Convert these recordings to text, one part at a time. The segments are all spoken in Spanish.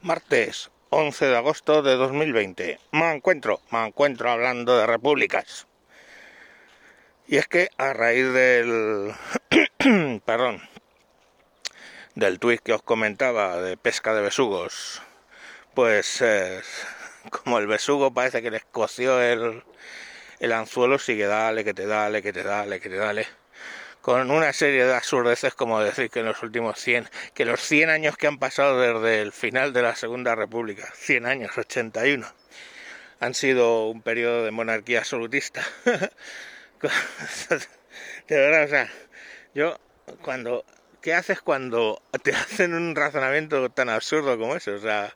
Martes 11 de agosto de 2020. Me encuentro, me encuentro hablando de repúblicas. Y es que a raíz del... perdón. Del tuit que os comentaba de pesca de besugos. Pues eh, como el besugo parece que les coció el, el anzuelo, sigue dale, que te dale, que te dale, que te dale con una serie de absurdeces como decir que en los últimos 100, que los 100 años que han pasado desde el final de la Segunda República, 100 años, 81, han sido un periodo de monarquía absolutista. de verdad, o sea, yo cuando ¿qué haces cuando te hacen un razonamiento tan absurdo como eso? O sea,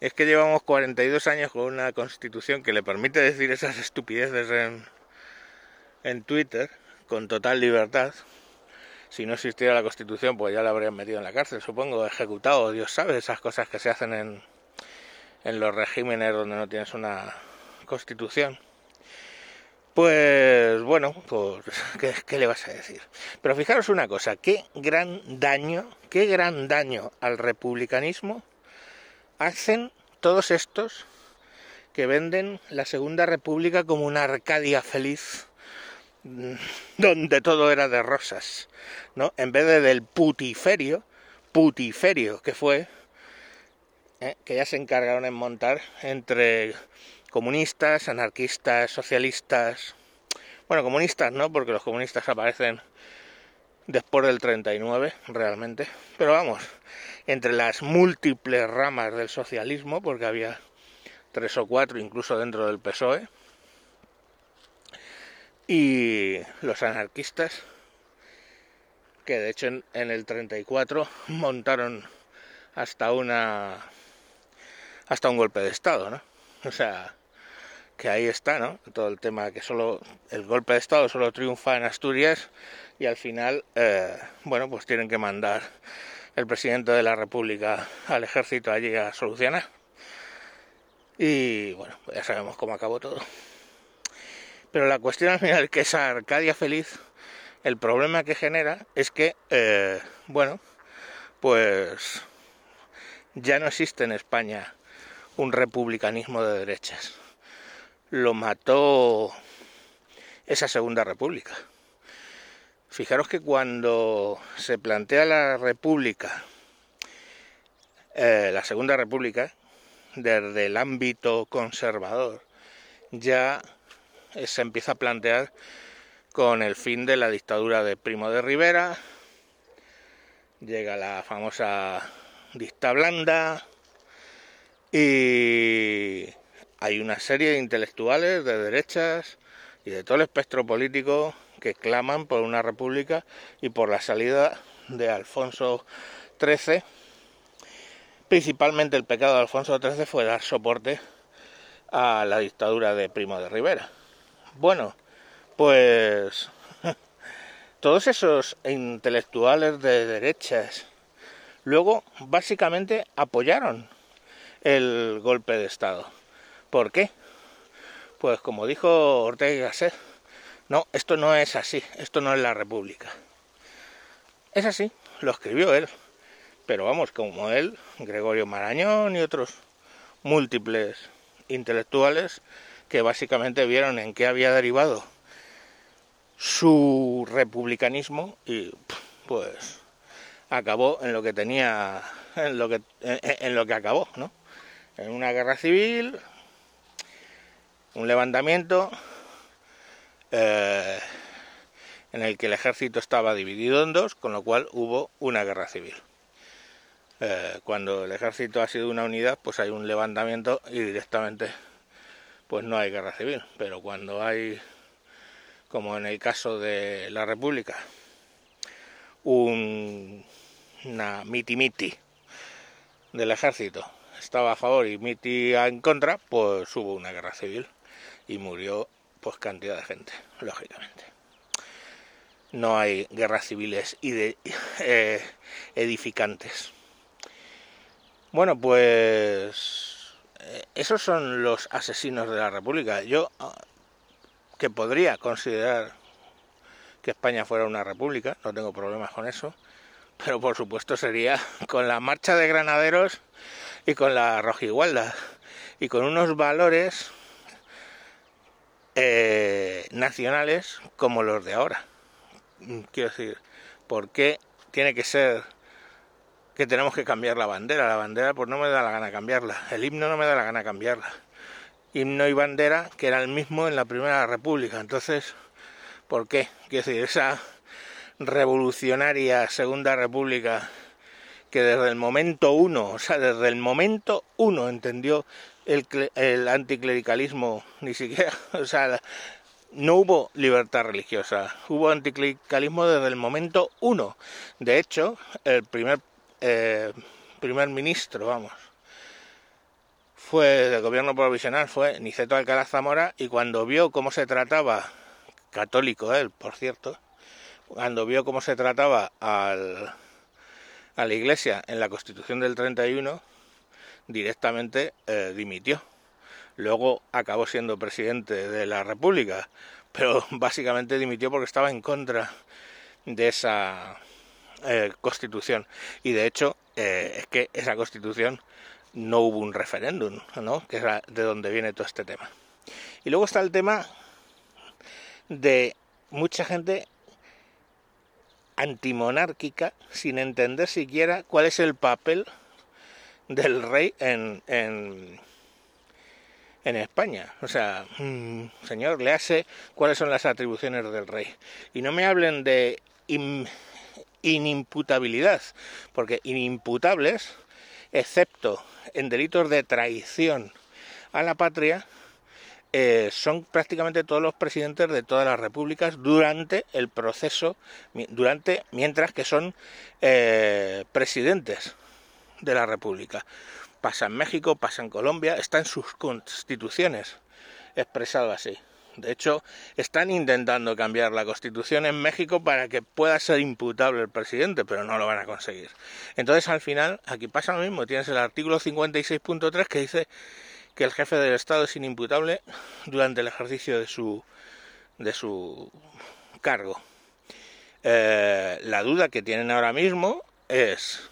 es que llevamos 42 años con una constitución que le permite decir esas estupideces en, en Twitter con total libertad. Si no existiera la Constitución, pues ya la habrían metido en la cárcel, supongo, ejecutado, Dios sabe, esas cosas que se hacen en, en los regímenes donde no tienes una Constitución. Pues bueno, pues ¿qué, ¿qué, le vas a decir? Pero fijaros una cosa, qué gran daño, qué gran daño al republicanismo hacen todos estos que venden la Segunda República como una Arcadia feliz donde todo era de rosas, ¿no? En vez de del putiferio, putiferio que fue, ¿eh? que ya se encargaron en montar entre comunistas, anarquistas, socialistas, bueno, comunistas no, porque los comunistas aparecen después del 39 realmente, pero vamos, entre las múltiples ramas del socialismo, porque había tres o cuatro incluso dentro del PSOE, y los anarquistas, que de hecho en, en, el 34 montaron hasta una hasta un golpe de estado, ¿no? O sea, que ahí está, ¿no? Todo el tema que solo el golpe de estado solo triunfa en Asturias y al final, eh, bueno, pues tienen que mandar el presidente de la República al ejército allí a solucionar. Y bueno, ya sabemos cómo acabó todo. Pero la cuestión al final que esa Arcadia feliz, el problema que genera es que, eh, bueno, pues ya no existe en España un republicanismo de derechas. Lo mató esa Segunda República. Fijaros que cuando se plantea la República, eh, la Segunda República, desde el ámbito conservador, ya se empieza a plantear con el fin de la dictadura de Primo de Rivera, llega la famosa dicta blanda y hay una serie de intelectuales de derechas y de todo el espectro político que claman por una república y por la salida de Alfonso XIII. Principalmente el pecado de Alfonso XIII fue dar soporte a la dictadura de Primo de Rivera. Bueno, pues todos esos intelectuales de derechas luego básicamente apoyaron el golpe de Estado. ¿Por qué? Pues como dijo Ortega y Gasset, no, esto no es así, esto no es la República. Es así, lo escribió él. Pero vamos, como él, Gregorio Marañón y otros múltiples intelectuales que básicamente vieron en qué había derivado su republicanismo y pues acabó en lo que tenía en lo que en, lo que acabó no en una guerra civil un levantamiento eh, en el que el ejército estaba dividido en dos con lo cual hubo una guerra civil. Eh, cuando el ejército ha sido una unidad pues hay un levantamiento y directamente pues no hay guerra civil. Pero cuando hay, como en el caso de la República, un, una miti-miti del ejército estaba a favor y miti en contra, pues hubo una guerra civil y murió pues cantidad de gente, lógicamente. No hay guerras civiles y de, eh, edificantes. Bueno, pues esos son los asesinos de la República. Yo, ah, que podría considerar que España fuera una república, no tengo problemas con eso, pero por supuesto sería con la marcha de granaderos y con la rojigualda y con unos valores eh, nacionales como los de ahora. Quiero decir, ¿por qué tiene que ser que tenemos que cambiar la bandera? La bandera pues no me da la gana cambiarla, el himno no me da la gana cambiarla. Himno y bandera que era el mismo en la Primera República, entonces, ¿por qué? Quiero decir, esa revolucionaria Segunda República que desde el momento uno, o sea, desde el momento uno entendió el, el anticlericalismo, ni siquiera, o sea, no hubo libertad religiosa, hubo anticlericalismo desde el momento uno. De hecho, el primer eh, primer ministro, vamos, fue del gobierno provisional, fue Niceto Alcalá Zamora, y cuando vio cómo se trataba, católico él, por cierto, cuando vio cómo se trataba al a la Iglesia en la Constitución del 31, directamente eh, dimitió. Luego acabó siendo presidente de la República, pero básicamente dimitió porque estaba en contra de esa eh, Constitución. Y de hecho, eh, es que esa Constitución no hubo un referéndum, ¿no? Que es de donde viene todo este tema. Y luego está el tema de mucha gente antimonárquica sin entender siquiera cuál es el papel del rey en, en, en España. O sea, mmm, señor, le hace cuáles son las atribuciones del rey. Y no me hablen de inimputabilidad, porque inimputables, excepto en delitos de traición a la patria, eh, son prácticamente todos los presidentes de todas las repúblicas durante el proceso, durante mientras que son eh, presidentes de la república. Pasa en México, pasa en Colombia, está en sus constituciones expresado así. De hecho, están intentando cambiar la constitución en México para que pueda ser imputable el presidente, pero no lo van a conseguir. Entonces, al final, aquí pasa lo mismo. Tienes el artículo 56.3 que dice que el jefe del Estado es inimputable durante el ejercicio de su, de su cargo. Eh, la duda que tienen ahora mismo es,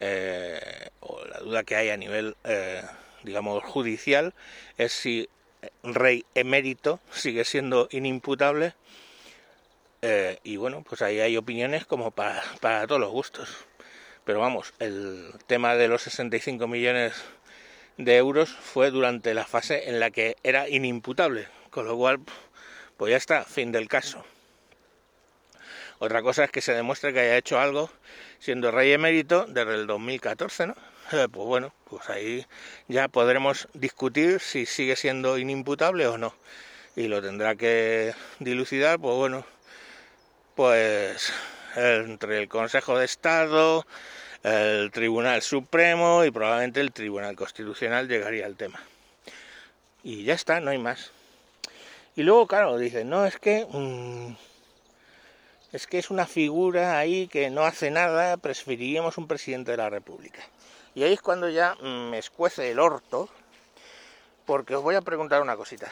eh, o la duda que hay a nivel, eh, digamos, judicial, es si rey emérito sigue siendo inimputable. y bueno, pues ahí hay opiniones como para, para todos los gustos. Pero vamos, el tema de los 65 millones de euros fue durante la fase en la que era inimputable, con lo cual, pues ya está, fin del caso. Otra cosa es que se demuestre que haya hecho algo siendo rey emérito desde el 2014, ¿no? Eh, pues bueno, pues ahí ya podremos discutir si sigue siendo inimputable o no. Y lo tendrá que dilucidar, pues bueno, pues entre el Consejo de Estado, el Tribunal Supremo y probablemente el Tribunal Constitucional llegaría al tema. Y ya está, no hay más. Y luego, claro, dicen, no, es que... Mmm, es que es una figura ahí que no hace nada, preferiríamos un presidente de la República. Y ahí es cuando ya me escuece el orto, porque os voy a preguntar una cosita.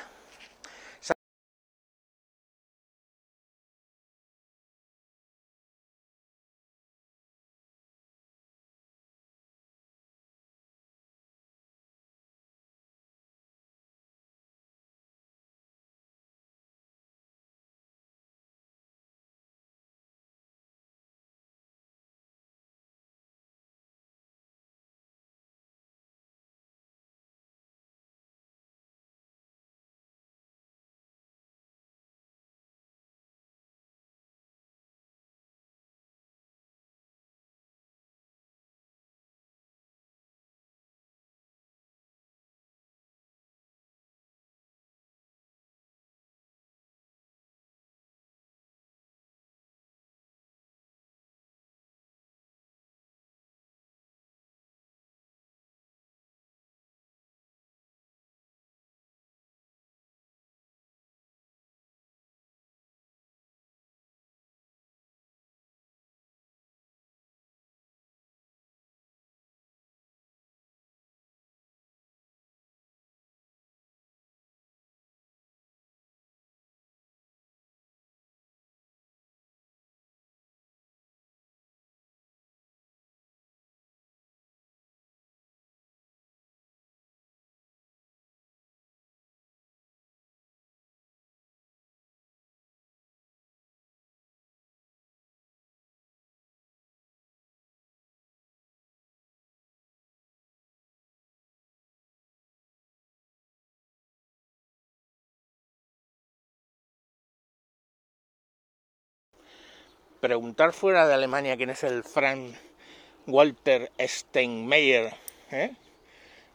Preguntar fuera de Alemania quién es el Frank Walter Steinmeier, ¿eh?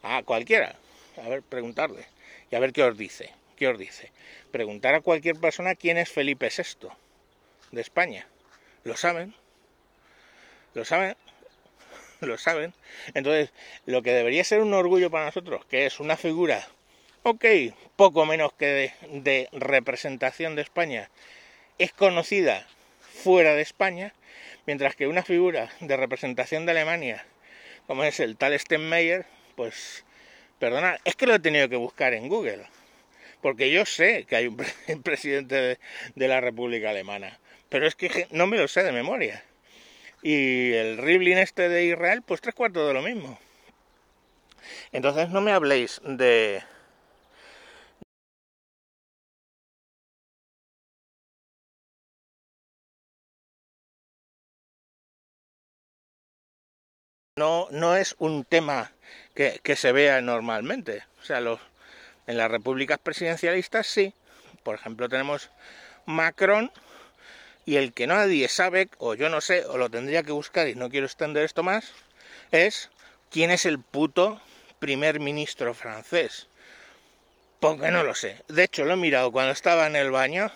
a cualquiera, a ver, preguntarle y a ver qué os dice, qué os dice. Preguntar a cualquier persona quién es Felipe VI de España. ¿Lo saben? ¿Lo saben? ¿Lo saben? Entonces, lo que debería ser un orgullo para nosotros, que es una figura, ok, poco menos que de, representación de España, es conocida fuera de España, mientras que una figura de representación de Alemania, como es el tal Steinmeier, pues, perdonad, es que lo he tenido que buscar en Google, porque yo sé que hay un presidente de la República Alemana, pero es que no me lo sé de memoria. Y el Rivlin este de Israel, pues tres cuartos de lo mismo. Entonces no me habléis de... No, no es un tema que, se vea normalmente. O sea, en las repúblicas presidencialistas sí. Por ejemplo, tenemos Macron y el que nadie sabe, o yo no sé, o lo tendría que buscar y no quiero extender esto más, es quién es el puto primer ministro francés. Porque no lo sé. De hecho, lo he mirado cuando estaba en el baño,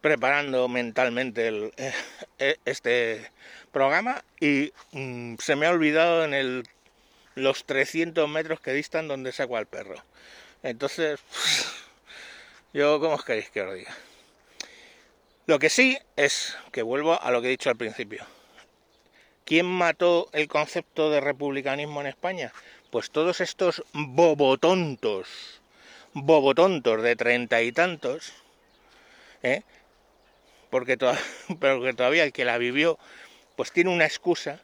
preparando mentalmente el, eh, este programa, y mm, se me ha olvidado en el, los 300 metros que distan donde saco al perro. Entonces, yo, ¿cómo os queréis que os diga? Lo que sí es que vuelvo a lo que he dicho al principio. ¿Quién mató el concepto de republicanismo en España? Pues todos estos bobotontos, bobotontos de treinta y tantos, ¿eh? porque, porque todavía el que la vivió, pues tiene una excusa,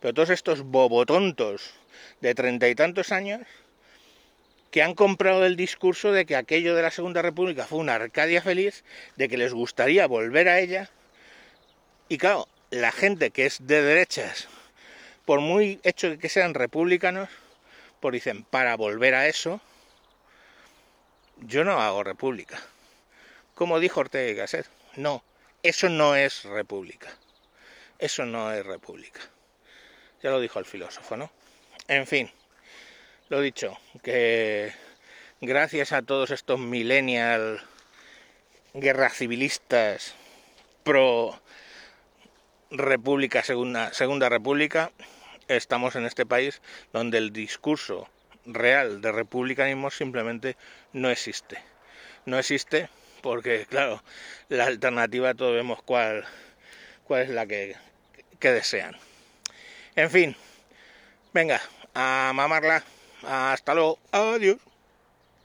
pero todos estos bobotontos de treinta y tantos años, que han comprado el discurso de que aquello de la Segunda República fue una Arcadia feliz, de que les gustaría volver a ella. Y claro, la gente que es de derechas, por muy hecho que sean republicanos, pues dicen, para volver a eso, yo no hago república. Como dijo Ortega y Gasset, no, eso no es república. Eso no es república. Ya lo dijo el filósofo, ¿no? En fin. Lo dicho, que gracias a todos estos millennial guerras civilistas pro república segunda, segunda república estamos en este país donde el discurso real de republicanismo simplemente no existe no existe porque claro la alternativa todos vemos cuál cuál es la que, que desean en fin venga a mamarla hasta luego. Adiós.